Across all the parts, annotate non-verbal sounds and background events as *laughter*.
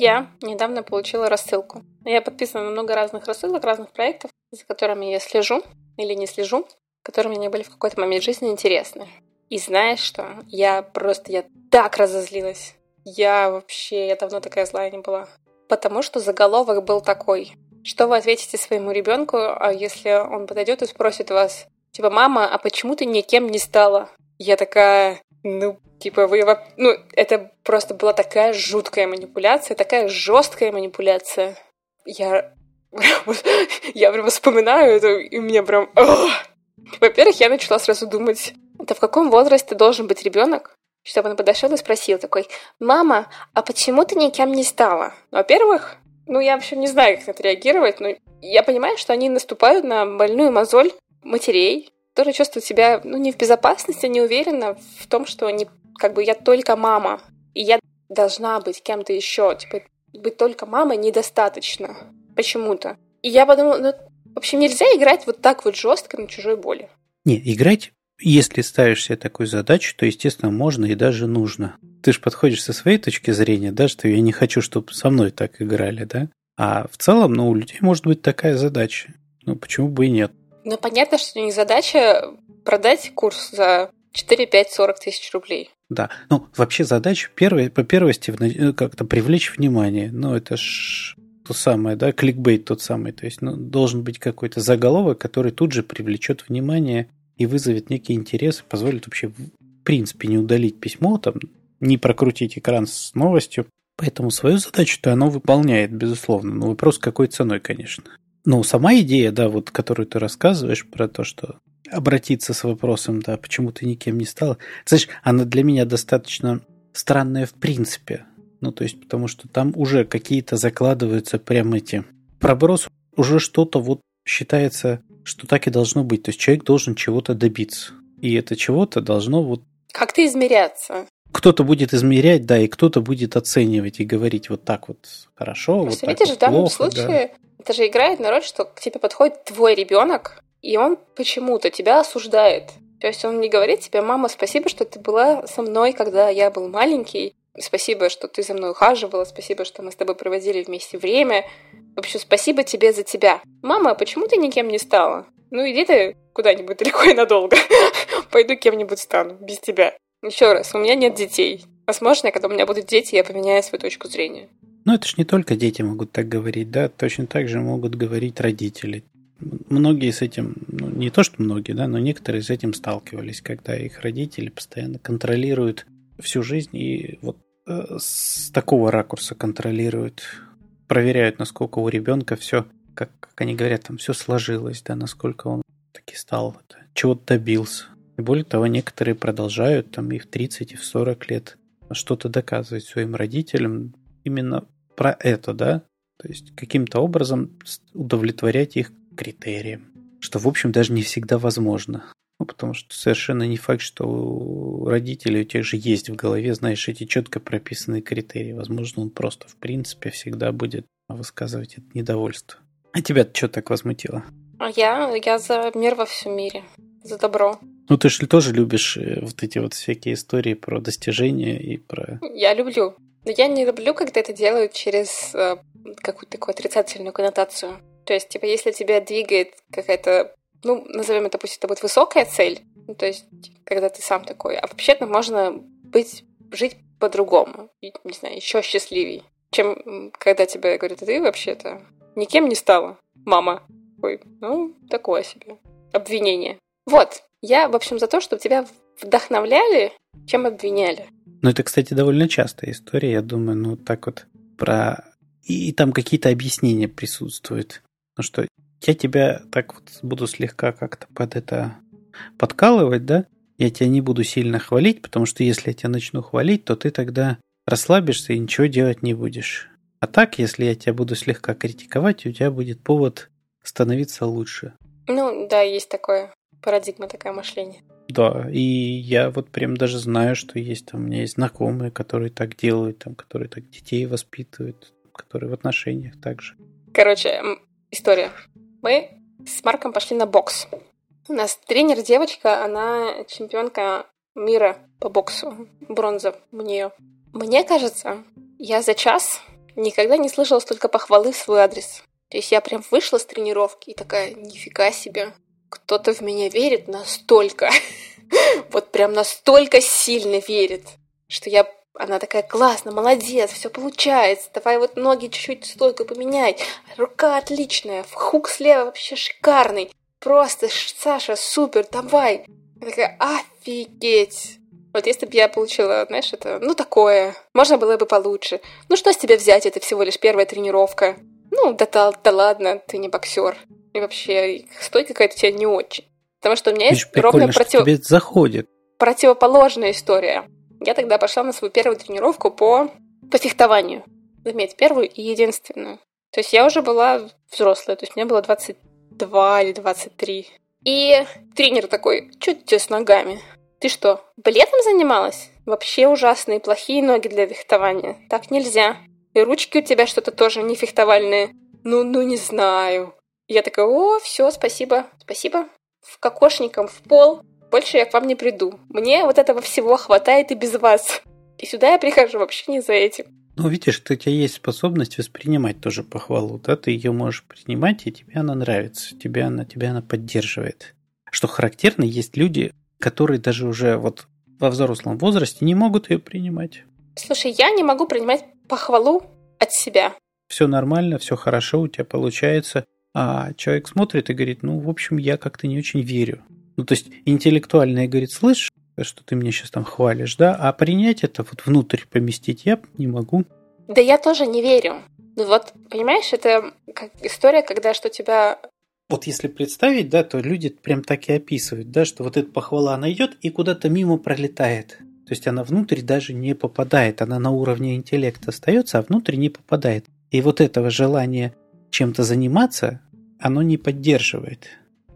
Я недавно получила рассылку. Я подписана на много разных рассылок, разных проектов, за которыми я слежу или не слежу, которые мне были в какой-то момент жизни интересны. И знаешь что? Я просто, я так разозлилась. Я вообще, я давно такая злая не была. Потому что заголовок был такой. Что вы ответите своему ребенку, а если он подойдет и спросит вас, типа, мама, а почему ты никем не стала? Я такая, ну, типа, вы... Ну, это просто была такая жуткая манипуляция, такая жесткая манипуляция. Я... Я прям вспоминаю это, и меня прям... Во-первых, я начала сразу думать, это в каком возрасте должен быть ребенок, чтобы он подошел и спросил такой, «Мама, а почему ты никем не стала?» Во-первых, ну, я вообще не знаю, как на это но я понимаю, что они наступают на больную мозоль матерей, которые чувствуют себя, ну, не в безопасности, не уверенно в том, что они, как бы, я только мама, и я должна быть кем-то еще, типа, быть только мамой недостаточно почему-то. И я подумала, ну, в общем, нельзя играть вот так вот жестко на чужой боли. Не, играть, если ставишь себе такую задачу, то, естественно, можно и даже нужно. Ты же подходишь со своей точки зрения, да, что я не хочу, чтобы со мной так играли, да? А в целом, ну, у людей может быть такая задача. Ну, почему бы и нет? Ну, понятно, что не задача продать курс за 4, 5, 40 тысяч рублей. Да, ну, вообще задача первой, по первости как-то привлечь внимание. Ну, это ж то самое, да, кликбейт тот самый. То есть ну, должен быть какой-то заголовок, который тут же привлечет внимание и вызовет некий интерес, и позволит вообще в принципе не удалить письмо, там, не прокрутить экран с новостью. Поэтому свою задачу-то оно выполняет, безусловно. Но вопрос какой ценой, конечно. Ну, сама идея, да, вот, которую ты рассказываешь про то, что обратиться с вопросом, да, почему ты никем не стала. Знаешь, она для меня достаточно странная в принципе. Ну, то есть, потому что там уже какие-то закладываются прям эти... Проброс уже что-то вот считается, что так и должно быть. То есть, человек должен чего-то добиться. И это чего-то должно вот... Как-то измеряться. Кто-то будет измерять, да, и кто-то будет оценивать и говорить вот так вот хорошо, Просто вот видишь, так в данном плохо, случае да. это же играет на роль, что к тебе подходит твой ребенок, и он почему-то тебя осуждает. То есть он не говорит тебе, мама, спасибо, что ты была со мной, когда я был маленький, Спасибо, что ты за мной ухаживала, спасибо, что мы с тобой проводили вместе время. В общем, спасибо тебе за тебя. Мама, а почему ты никем не стала? Ну, иди ты куда-нибудь далеко и надолго. *laughs* Пойду кем-нибудь стану, без тебя. Еще раз, у меня нет детей. Возможно, когда у меня будут дети, я поменяю свою точку зрения. Ну, это ж не только дети могут так говорить, да, точно так же могут говорить родители. Многие с этим, ну, не то что многие, да, но некоторые с этим сталкивались, когда их родители постоянно контролируют всю жизнь и вот э, с такого ракурса контролируют, проверяют, насколько у ребенка все, как, как они говорят, там все сложилось, да, насколько он таки стал, чего-то добился. И более того, некоторые продолжают там и в 30, и в 40 лет что-то доказывать своим родителям именно про это, да, то есть каким-то образом удовлетворять их критериям, что, в общем, даже не всегда возможно. Ну, потому что совершенно не факт, что у родителей у тех же есть в голове, знаешь, эти четко прописанные критерии. Возможно, он просто, в принципе, всегда будет высказывать это недовольство. А тебя что так возмутило? А я, я за мир во всем мире, за добро. Ну, ты же тоже любишь э, вот эти вот всякие истории про достижения и про... Я люблю. Но я не люблю, когда это делают через э, какую-то такую отрицательную коннотацию. То есть, типа, если тебя двигает какая-то ну, назовем это, пусть это будет высокая цель, ну, то есть, когда ты сам такой, а вообще-то можно быть, жить по-другому, не знаю, еще счастливей, чем когда тебе говорят, ты вообще-то никем не стала, мама. Ой, ну, такое себе. Обвинение. Вот, я, в общем, за то, чтобы тебя вдохновляли, чем обвиняли. Ну, это, кстати, довольно частая история, я думаю, ну, так вот про... И там какие-то объяснения присутствуют. Ну, что я тебя так вот буду слегка как-то под это подкалывать, да? Я тебя не буду сильно хвалить, потому что если я тебя начну хвалить, то ты тогда расслабишься и ничего делать не будешь. А так, если я тебя буду слегка критиковать, у тебя будет повод становиться лучше. Ну, да, есть такое. Парадигма такая мышления. Да, и я вот прям даже знаю, что есть там, у меня есть знакомые, которые так делают, там, которые так детей воспитывают, которые в отношениях также. Короче, история. Мы с Марком пошли на бокс. У нас тренер девочка, она чемпионка мира по боксу. Бронза у нее. Мне кажется, я за час никогда не слышала столько похвалы в свой адрес. То есть я прям вышла с тренировки и такая, нифига себе, кто-то в меня верит настолько. *laughs* Вот прям настолько сильно верит, что я она такая, классно, молодец, все получается, давай вот ноги чуть-чуть стойко поменяй, рука отличная, хук слева вообще шикарный, просто, Саша, супер, давай. Я такая, офигеть. Вот если бы я получила, знаешь, это, ну, такое, можно было бы получше. Ну, что с тебя взять, это всего лишь первая тренировка. Ну, да, да, да ладно, ты не боксер. И вообще, стойка какая-то у тебя не очень. Потому что у меня есть ровно против... тебе заходит. противоположная история. Я тогда пошла на свою первую тренировку по, по фехтованию. Заметь, первую и единственную. То есть я уже была взрослая, то есть мне было 22 или 23. И тренер такой, что тебе с ногами? Ты что, балетом занималась? Вообще ужасные, плохие ноги для фехтования. Так нельзя. И ручки у тебя что-то тоже не фехтовальные. Ну, ну не знаю. Я такая, о, все, спасибо, спасибо. В кокошником в пол. Больше я к вам не приду. Мне вот этого всего хватает и без вас. И сюда я прихожу вообще не за этим. Ну, видишь, у тебя есть способность воспринимать тоже похвалу, да, ты ее можешь принимать, и тебе она нравится, тебе она, тебя она поддерживает. Что характерно, есть люди, которые даже уже вот во взрослом возрасте не могут ее принимать. Слушай, я не могу принимать похвалу от себя. Все нормально, все хорошо, у тебя получается. А человек смотрит и говорит, ну, в общем, я как-то не очень верю. Ну, то есть интеллектуально говорит, слышь, что ты меня сейчас там хвалишь, да, а принять это вот внутрь поместить я не могу. Да я тоже не верю. Ну вот, понимаешь, это как история, когда что тебя вот если представить, да, то люди прям так и описывают, да, что вот эта похвала, она идет и куда-то мимо пролетает. То есть она внутрь даже не попадает, она на уровне интеллекта остается, а внутрь не попадает. И вот этого желания чем-то заниматься, оно не поддерживает.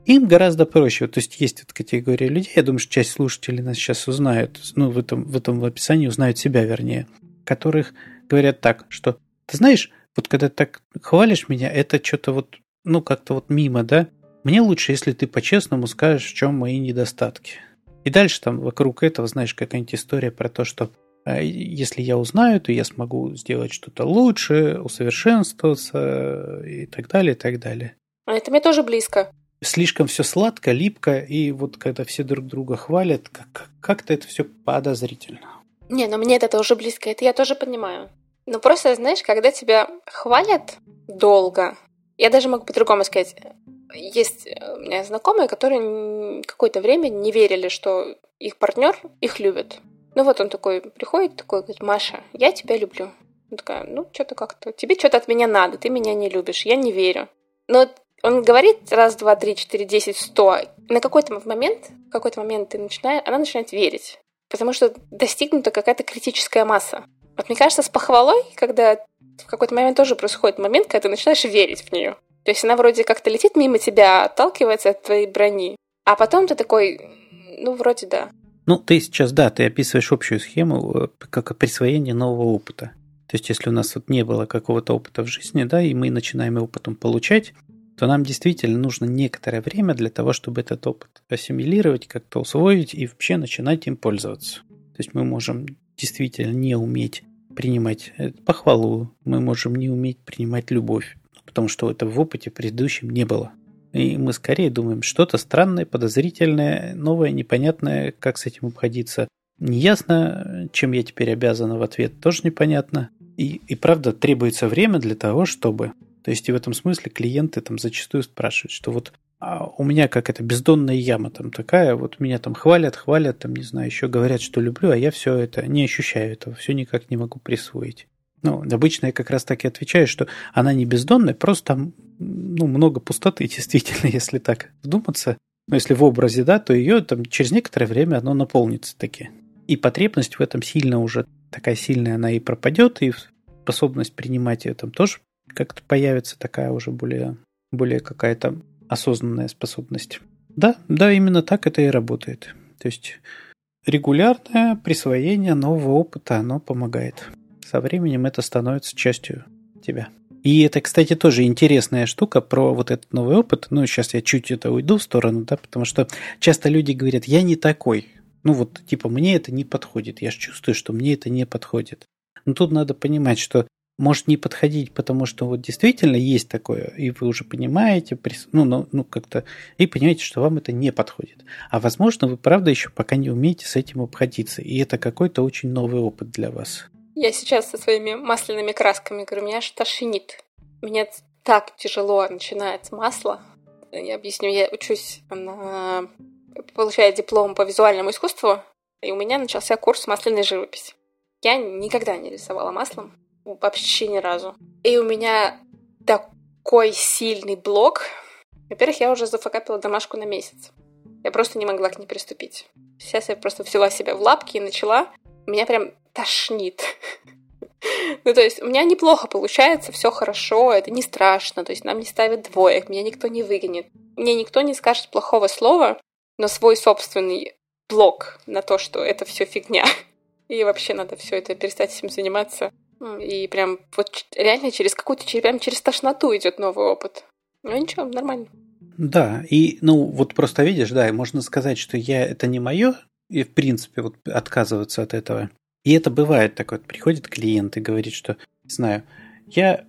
Им гораздо проще. То есть есть вот категория людей, я думаю, что часть слушателей нас сейчас узнают, ну, в этом, в этом описании узнают себя, вернее, которых говорят так, что ты знаешь, вот когда ты так хвалишь меня, это что-то вот, ну, как-то вот мимо, да? Мне лучше, если ты по-честному скажешь, в чем мои недостатки. И дальше там вокруг этого, знаешь, какая-нибудь история про то, что э, если я узнаю, то я смогу сделать что-то лучше, усовершенствоваться и так далее, и так далее. А это мне тоже близко слишком все сладко, липко, и вот когда все друг друга хвалят, как- как-то это все подозрительно. Не, ну мне это тоже близко, это я тоже понимаю. Но просто, знаешь, когда тебя хвалят долго, я даже могу по-другому сказать, есть у меня знакомые, которые какое-то время не верили, что их партнер их любит. Ну вот он такой приходит, такой говорит, Маша, я тебя люблю. Он такая, ну что-то как-то, тебе что-то от меня надо, ты меня не любишь, я не верю. Но он говорит раз, два, три, четыре, десять, сто. На какой-то момент, в какой-то момент ты начинаешь, она начинает верить. Потому что достигнута какая-то критическая масса. Вот мне кажется, с похвалой, когда в какой-то момент тоже происходит момент, когда ты начинаешь верить в нее. То есть она вроде как-то летит мимо тебя, отталкивается от твоей брони. А потом ты такой, ну, вроде да. Ну, ты сейчас, да, ты описываешь общую схему э, как присвоение нового опыта. То есть, если у нас вот не было какого-то опыта в жизни, да, и мы начинаем его потом получать, то нам действительно нужно некоторое время для того, чтобы этот опыт ассимилировать, как-то усвоить и вообще начинать им пользоваться. То есть мы можем действительно не уметь принимать э, похвалу, мы можем не уметь принимать любовь, потому что это в опыте предыдущем не было. И мы скорее думаем, что-то странное, подозрительное, новое, непонятное, как с этим обходиться. Неясно, чем я теперь обязана в ответ, тоже непонятно. И, и правда, требуется время для того, чтобы то есть и в этом смысле клиенты там зачастую спрашивают, что вот а у меня как это бездонная яма там такая, вот меня там хвалят, хвалят, там, не знаю, еще говорят, что люблю, а я все это не ощущаю этого, все никак не могу присвоить. Ну, обычно я как раз так и отвечаю, что она не бездонная, просто там ну, много пустоты, *laughs* действительно, если так вдуматься. Но если в образе, да, то ее там через некоторое время оно наполнится таки. И потребность в этом сильно уже такая сильная, она и пропадет, и способность принимать ее там тоже как-то появится такая уже более, более какая-то осознанная способность. Да, да, именно так это и работает. То есть регулярное присвоение нового опыта, оно помогает. Со временем это становится частью тебя. И это, кстати, тоже интересная штука про вот этот новый опыт. Ну, сейчас я чуть это уйду в сторону, да, потому что часто люди говорят, я не такой. Ну, вот, типа, мне это не подходит. Я же чувствую, что мне это не подходит. Но тут надо понимать, что может не подходить, потому что вот действительно есть такое, и вы уже понимаете, ну, ну, ну как-то, и понимаете, что вам это не подходит. А возможно, вы правда еще пока не умеете с этим обходиться, и это какой-то очень новый опыт для вас. Я сейчас со своими масляными красками говорю, меня аж тошнит. Мне так тяжело начинать масло. Я объясню, я учусь на... получаю диплом по визуальному искусству, и у меня начался курс масляной живописи. Я никогда не рисовала маслом, вообще ни разу. И у меня такой сильный блок. Во-первых, я уже зафакапила домашку на месяц. Я просто не могла к ней приступить. Сейчас я просто взяла себя в лапки и начала. Меня прям тошнит. *laughs* Ну, то есть, у меня неплохо получается, все хорошо, это не страшно, то есть, нам не ставят двоек, меня никто не выгонит. Мне никто не скажет плохого слова, но свой собственный блок на то, что это все фигня. *laughs* И вообще надо все это перестать этим заниматься. И прям вот реально через какую-то, прям через тошноту идет новый опыт. Ну ничего, нормально. Да, и ну вот просто видишь, да, можно сказать, что я это не мое, и в принципе вот отказываться от этого. И это бывает такое, приходит клиент и говорит, что, не знаю, я,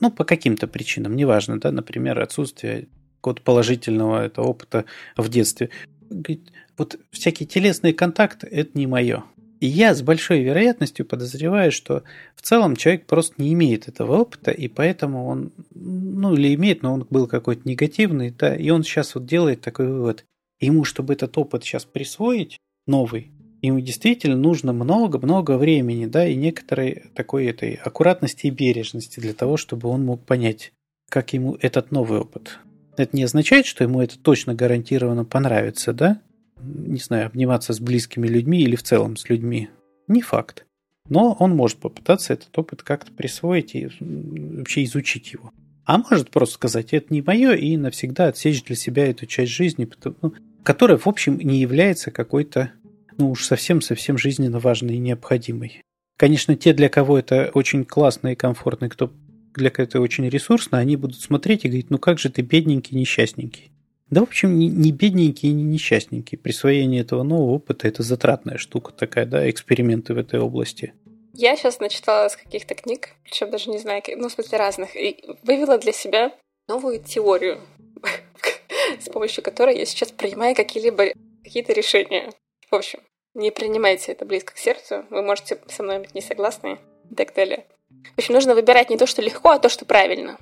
ну, по каким-то причинам, неважно, да, например, отсутствие какого-то положительного этого опыта в детстве. Говорит, вот всякие телесные контакты – это не мое. И я с большой вероятностью подозреваю, что в целом человек просто не имеет этого опыта, и поэтому он, ну или имеет, но он был какой-то негативный, да, и он сейчас вот делает такой вывод. Ему, чтобы этот опыт сейчас присвоить, новый, ему действительно нужно много-много времени, да, и некоторой такой этой аккуратности и бережности для того, чтобы он мог понять, как ему этот новый опыт. Это не означает, что ему это точно гарантированно понравится, да, не знаю, обниматься с близкими людьми или в целом с людьми. Не факт. Но он может попытаться этот опыт как-то присвоить и вообще изучить его. А может просто сказать, это не мое, и навсегда отсечь для себя эту часть жизни, ну, которая, в общем, не является какой-то, ну уж совсем-совсем жизненно важной и необходимой. Конечно, те, для кого это очень классно и комфортно, кто для кого это очень ресурсно, они будут смотреть и говорить, ну как же ты бедненький, несчастненький. Да, в общем, не бедненькие, не несчастненькие. Присвоение этого нового опыта – это затратная штука такая, да, эксперименты в этой области. Я сейчас начитала с каких-то книг, причем даже не знаю, ну, в смысле разных, и вывела для себя новую теорию, *laughs* с помощью которой я сейчас принимаю какие-либо какие-то решения. В общем, не принимайте это близко к сердцу, вы можете со мной быть не согласны и так далее. В общем, нужно выбирать не то, что легко, а то, что правильно.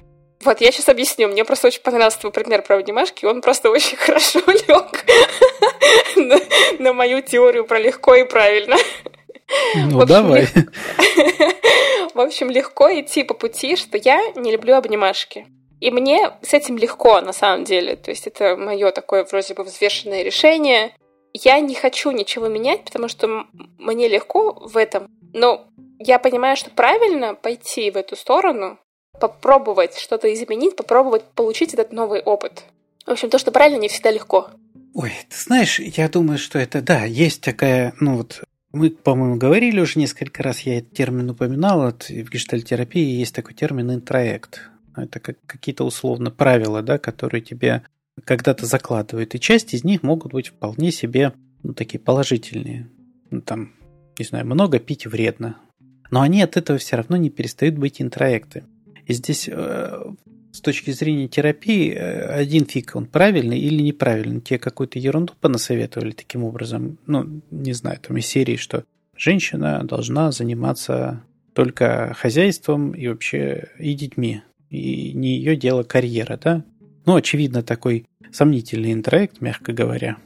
Вот, я сейчас объясню. Мне просто очень понравился твой пример про обнимашки. Он просто *laughs* очень хорошо лег *laughs* на, на мою теорию про легко и правильно. Ну, общем, давай. *laughs* В общем, легко идти по пути, что я не люблю обнимашки. И мне с этим легко, на самом деле. То есть это мое такое вроде бы взвешенное решение. Я не хочу ничего менять, потому что мне легко в этом. Но я понимаю, что правильно пойти в эту сторону, попробовать что-то изменить, попробовать получить этот новый опыт. В общем, то, что правильно, не всегда легко. Ой, ты знаешь, я думаю, что это, да, есть такая, ну вот, мы, по-моему, говорили уже несколько раз, я этот термин упоминал, вот, в гештальтерапии есть такой термин интроект. Это как какие-то условно правила, да, которые тебе когда-то закладывают, и часть из них могут быть вполне себе, ну, такие положительные. Ну, там, не знаю, много пить вредно. Но они от этого все равно не перестают быть интроекты. И здесь э, с точки зрения терапии э, один фиг, он правильный или неправильный. Те какую-то ерунду понасоветовали таким образом. Ну, не знаю, там из серии, что женщина должна заниматься только хозяйством и вообще и детьми. И не ее дело карьера, да? Ну, очевидно, такой сомнительный интроект, мягко говоря.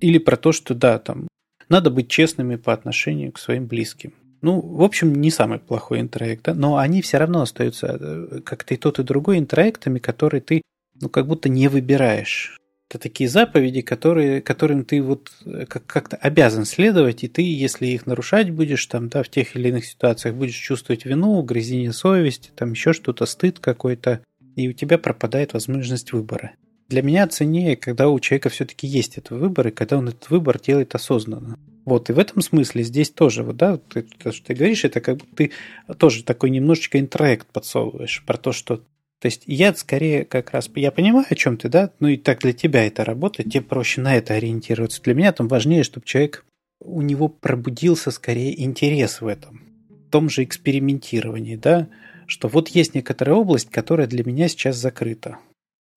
Или про то, что да, там надо быть честными по отношению к своим близким. Ну, в общем, не самый плохой интроект, да? но они все равно остаются э, как-то и тот, и другой интроектами, которые ты, ну, как будто не выбираешь. Это такие заповеди, которые, которым ты вот э, как- как-то обязан следовать, и ты, если их нарушать будешь, там, да, в тех или иных ситуациях будешь чувствовать вину, угрызение совести, там еще что-то, стыд какой-то, и у тебя пропадает возможность выбора. Для меня ценнее, когда у человека все-таки есть этот выбор, и когда он этот выбор делает осознанно. Вот, и в этом смысле здесь тоже, вот, да, ты, то, что ты говоришь, это как бы ты тоже такой немножечко интроект подсовываешь про то, что то есть я скорее как раз, я понимаю, о чем ты, да, ну и так для тебя это работает, тебе проще на это ориентироваться. Для меня там важнее, чтобы человек, у него пробудился скорее интерес в этом, в том же экспериментировании, да, что вот есть некоторая область, которая для меня сейчас закрыта.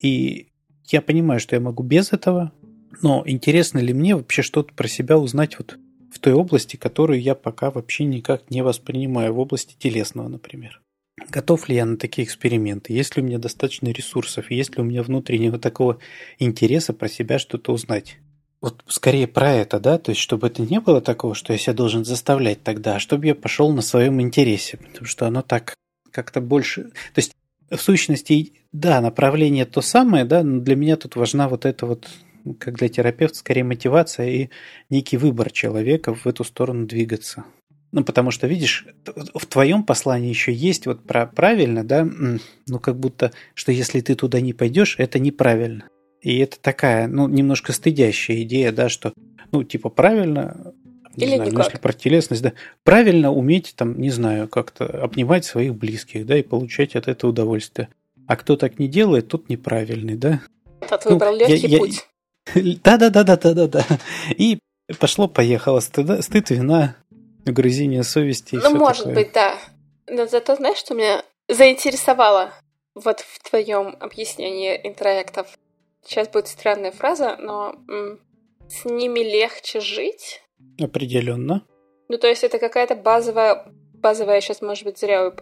И я понимаю, что я могу без этого, но интересно ли мне вообще что-то про себя узнать вот в той области, которую я пока вообще никак не воспринимаю, в области телесного, например. Готов ли я на такие эксперименты? Есть ли у меня достаточно ресурсов? Есть ли у меня внутреннего такого интереса про себя что-то узнать? Вот скорее про это, да, то есть чтобы это не было такого, что я себя должен заставлять тогда, а чтобы я пошел на своем интересе, потому что оно так как-то больше... То есть в сущности, да, направление то самое, да, но для меня тут важна вот эта вот, как для терапевта, скорее мотивация и некий выбор человека в эту сторону двигаться. Ну, потому что, видишь, в твоем послании еще есть вот про правильно, да, ну, как будто, что если ты туда не пойдешь, это неправильно. И это такая, ну, немножко стыдящая идея, да, что, ну, типа, правильно, не Или знаю, никак. если про телесность, да, правильно уметь, там, не знаю, как-то обнимать своих близких, да, и получать от этого удовольствие. А кто так не делает, тот неправильный, да. Тот выбрал ну, легкий я, путь. Да-да-да-да-да-да. И пошло-поехало. Стыд, стыд, вина, Угрызение совести. Ну, может такое. быть, да. Но зато знаешь, что меня заинтересовало вот в твоем объяснении интроектов? Сейчас будет странная фраза, но м- с ними легче жить. Определенно. Ну, то есть это какая-то базовая, базовая, сейчас, может быть, зря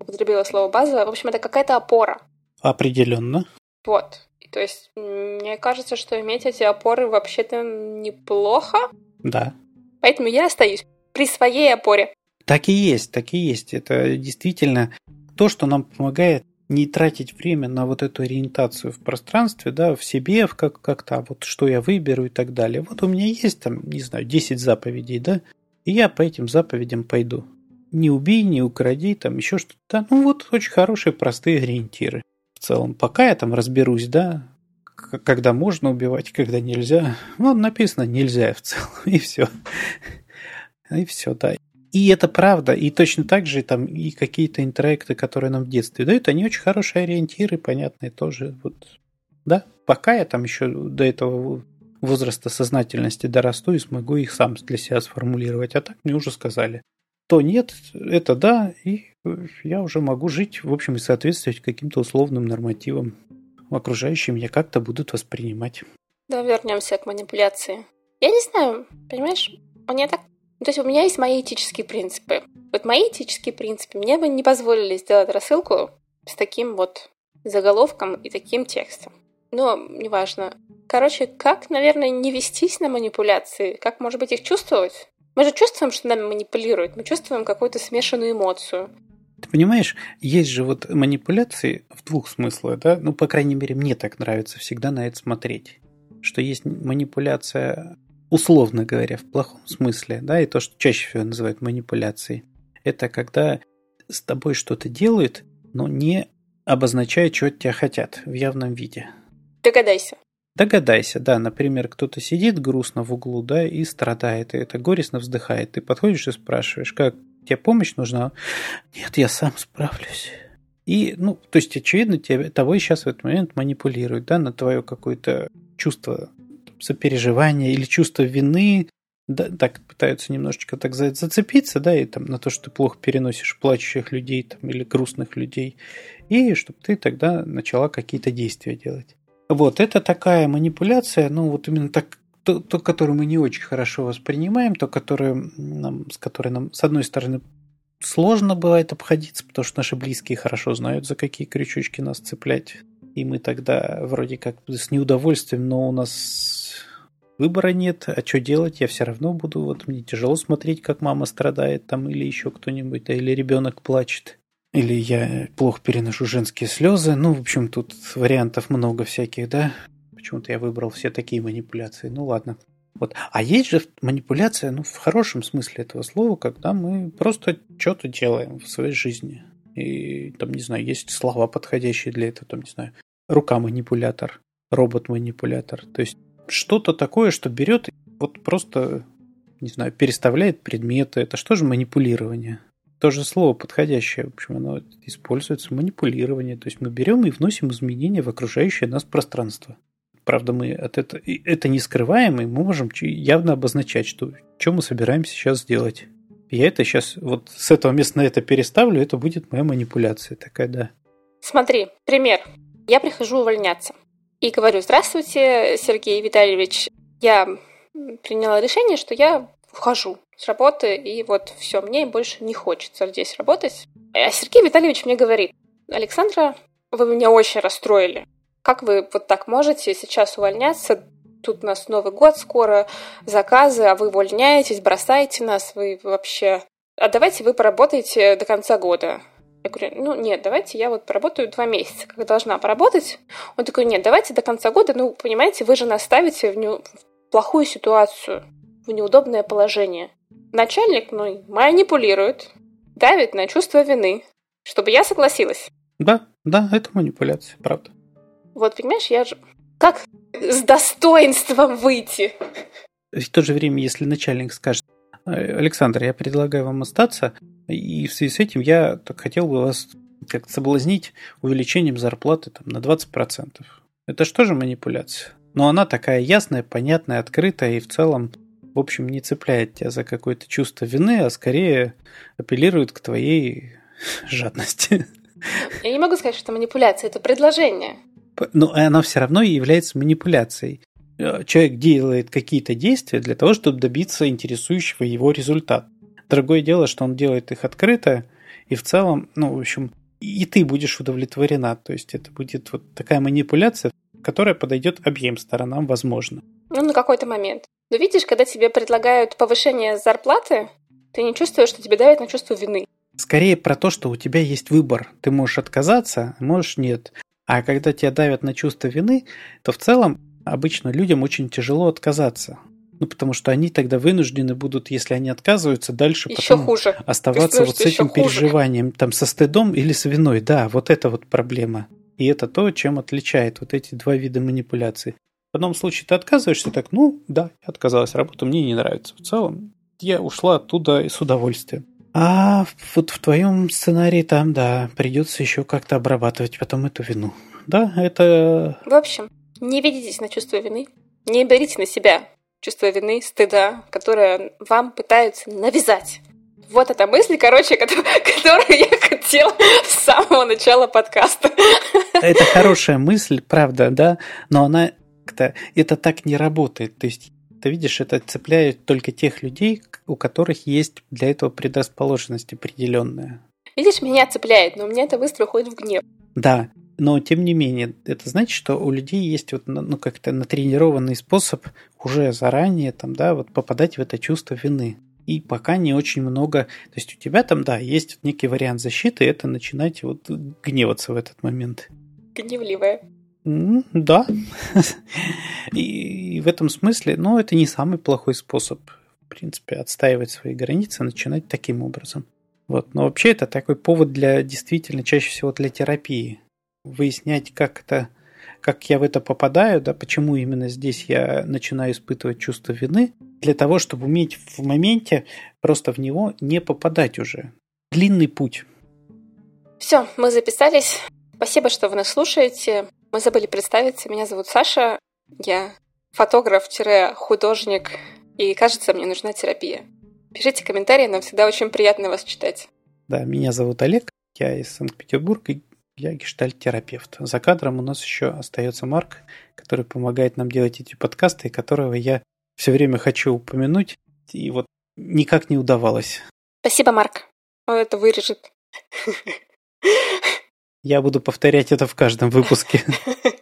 употребила слово базовая. В общем, это какая-то опора. Определенно. Вот. То есть, мне кажется, что иметь эти опоры вообще-то неплохо. Да. Поэтому я остаюсь при своей опоре. Так и есть, так и есть. Это действительно то, что нам помогает не тратить время на вот эту ориентацию в пространстве, да, в себе, в как, как-то, а вот что я выберу и так далее. Вот у меня есть там, не знаю, 10 заповедей, да, и я по этим заповедям пойду. Не убей, не укради, там еще что-то. Да, ну вот очень хорошие, простые ориентиры. В целом, пока я там разберусь, да, когда можно убивать, когда нельзя. Ну, написано нельзя в целом, *laughs* и все. И все, да. И это правда, и точно так же там и какие-то интроекты, которые нам в детстве дают, они очень хорошие ориентиры, понятные тоже. Вот, да, пока я там еще до этого возраста сознательности дорасту и смогу их сам для себя сформулировать. А так мне уже сказали. То нет, это да, и я уже могу жить, в общем, и соответствовать каким-то условным нормативам. Окружающие меня как-то будут воспринимать. Да, вернемся к манипуляции. Я не знаю, понимаешь, мне так ну, то есть у меня есть мои этические принципы. Вот мои этические принципы мне бы не позволили сделать рассылку с таким вот заголовком и таким текстом. Но неважно. Короче, как, наверное, не вестись на манипуляции? Как, может быть, их чувствовать? Мы же чувствуем, что нами манипулируют. Мы чувствуем какую-то смешанную эмоцию. Ты понимаешь, есть же вот манипуляции в двух смыслах, да? Ну, по крайней мере, мне так нравится всегда на это смотреть. Что есть манипуляция условно говоря, в плохом смысле, да, и то, что чаще всего называют манипуляцией, это когда с тобой что-то делают, но не обозначая, что от тебя хотят в явном виде. Догадайся. Догадайся, да, например, кто-то сидит грустно в углу, да, и страдает, и это горестно вздыхает. Ты подходишь и спрашиваешь, как тебе помощь нужна? Нет, я сам справлюсь. И, ну, то есть, очевидно, тебе, тобой сейчас в этот момент манипулируют, да, на твое какое-то чувство сопереживания или чувство вины, да, так пытаются немножечко так зацепиться, да, и там на то, что ты плохо переносишь плачущих людей там, или грустных людей, и чтобы ты тогда начала какие-то действия делать. Вот, это такая манипуляция, ну, вот именно так, то, то которую мы не очень хорошо воспринимаем, то, которое нам, с которой нам, с одной стороны, сложно бывает обходиться, потому что наши близкие хорошо знают, за какие крючочки нас цеплять. И мы тогда вроде как с неудовольствием, но у нас выбора нет, а что делать, я все равно буду, вот мне тяжело смотреть, как мама страдает там, или еще кто-нибудь, да, или ребенок плачет. Или я плохо переношу женские слезы. Ну, в общем, тут вариантов много всяких, да. Почему-то я выбрал все такие манипуляции. Ну, ладно. Вот. А есть же манипуляция, ну, в хорошем смысле этого слова, когда мы просто что-то делаем в своей жизни. И там, не знаю, есть слова подходящие для этого, там, не знаю, рука-манипулятор, робот-манипулятор. То есть что-то такое, что берет вот просто не знаю, переставляет предметы. Это что же манипулирование? То же слово подходящее, в общем, оно используется манипулирование. То есть мы берем и вносим изменения в окружающее нас пространство. Правда, мы от этого, это не скрываем, и мы можем явно обозначать, что, что мы собираемся сейчас сделать. Я это сейчас вот с этого места на это переставлю, это будет моя манипуляция такая, да. Смотри, пример. Я прихожу увольняться и говорю, здравствуйте, Сергей Витальевич, я приняла решение, что я ухожу с работы, и вот все, мне больше не хочется здесь работать. А Сергей Витальевич мне говорит, Александра, вы меня очень расстроили. Как вы вот так можете сейчас увольняться? Тут у нас Новый год скоро, заказы, а вы увольняетесь, бросаете нас, вы вообще... А давайте вы поработаете до конца года. Я говорю, ну нет, давайте я вот поработаю два месяца, как должна поработать. Он такой, нет, давайте до конца года, ну, понимаете, вы же нас ставите в, не... в плохую ситуацию, в неудобное положение. Начальник ну, манипулирует, давит на чувство вины, чтобы я согласилась. Да, да, это манипуляция, правда. Вот, понимаешь, я же... Как с достоинством выйти? В то же время, если начальник скажет, Александр, я предлагаю вам остаться, и в связи с этим я так хотел бы вас как-то соблазнить увеличением зарплаты там, на 20%. Это что же манипуляция? Но она такая ясная, понятная, открытая и в целом, в общем, не цепляет тебя за какое-то чувство вины, а скорее апеллирует к твоей *laughs* жадности. Я не могу сказать, что это манипуляция, это предложение. Но она все равно является манипуляцией. Э, человек делает какие-то действия для того, чтобы добиться интересующего его результата. Другое дело, что он делает их открыто, и в целом, ну, в общем, и ты будешь удовлетворена. То есть это будет вот такая манипуляция, которая подойдет обеим сторонам, возможно. Ну, на какой-то момент. Но видишь, когда тебе предлагают повышение зарплаты, ты не чувствуешь, что тебе давит на чувство вины. Скорее про то, что у тебя есть выбор. Ты можешь отказаться, а можешь нет. А когда тебя давят на чувство вины, то в целом обычно людям очень тяжело отказаться. Ну, потому что они тогда вынуждены будут, если они отказываются, дальше еще потом хуже. оставаться вот с этим переживанием, там, со стыдом или с виной. Да, вот это вот проблема. И это то, чем отличает вот эти два вида манипуляций. В одном случае ты отказываешься так, ну, да, я отказалась, работа мне не нравится. В целом, я ушла оттуда с удовольствием. А вот в твоем сценарии там, да, придется еще как-то обрабатывать потом эту вину. Да, это... В общем, не ведитесь на чувство вины, не берите на себя чувство вины, стыда, которое вам пытаются навязать. Вот эта мысль, короче, *laughs* которую я хотела с самого начала подкаста. Это хорошая мысль, правда, да, но она это, это так не работает. То есть ты видишь, это цепляет только тех людей, у которых есть для этого предрасположенность определенная. Видишь, меня цепляет, но у меня это быстро уходит в гнев. Да, но тем не менее, это значит, что у людей есть вот, ну, как-то натренированный способ уже заранее там, да, вот попадать в это чувство вины. И пока не очень много, то есть у тебя там, да, есть некий вариант защиты, это начинать вот гневаться в этот момент. Гневливая. Да. И в этом смысле, ну, это не самый плохой способ, в принципе, отстаивать свои границы, начинать таким образом. Вот. Но вообще это такой повод для действительно чаще всего для терапии выяснять, как это, как я в это попадаю, да, почему именно здесь я начинаю испытывать чувство вины, для того, чтобы уметь в моменте просто в него не попадать уже. Длинный путь. Все, мы записались. Спасибо, что вы нас слушаете. Мы забыли представиться. Меня зовут Саша. Я фотограф-художник. И кажется, мне нужна терапия. Пишите комментарии, нам всегда очень приятно вас читать. Да, меня зовут Олег. Я из Санкт-Петербурга. Я гештальт-терапевт. За кадром у нас еще остается Марк, который помогает нам делать эти подкасты, которого я все время хочу упомянуть, и вот никак не удавалось. Спасибо, Марк. Он это вырежет. *laughs* Я буду повторять это в каждом выпуске. *laughs*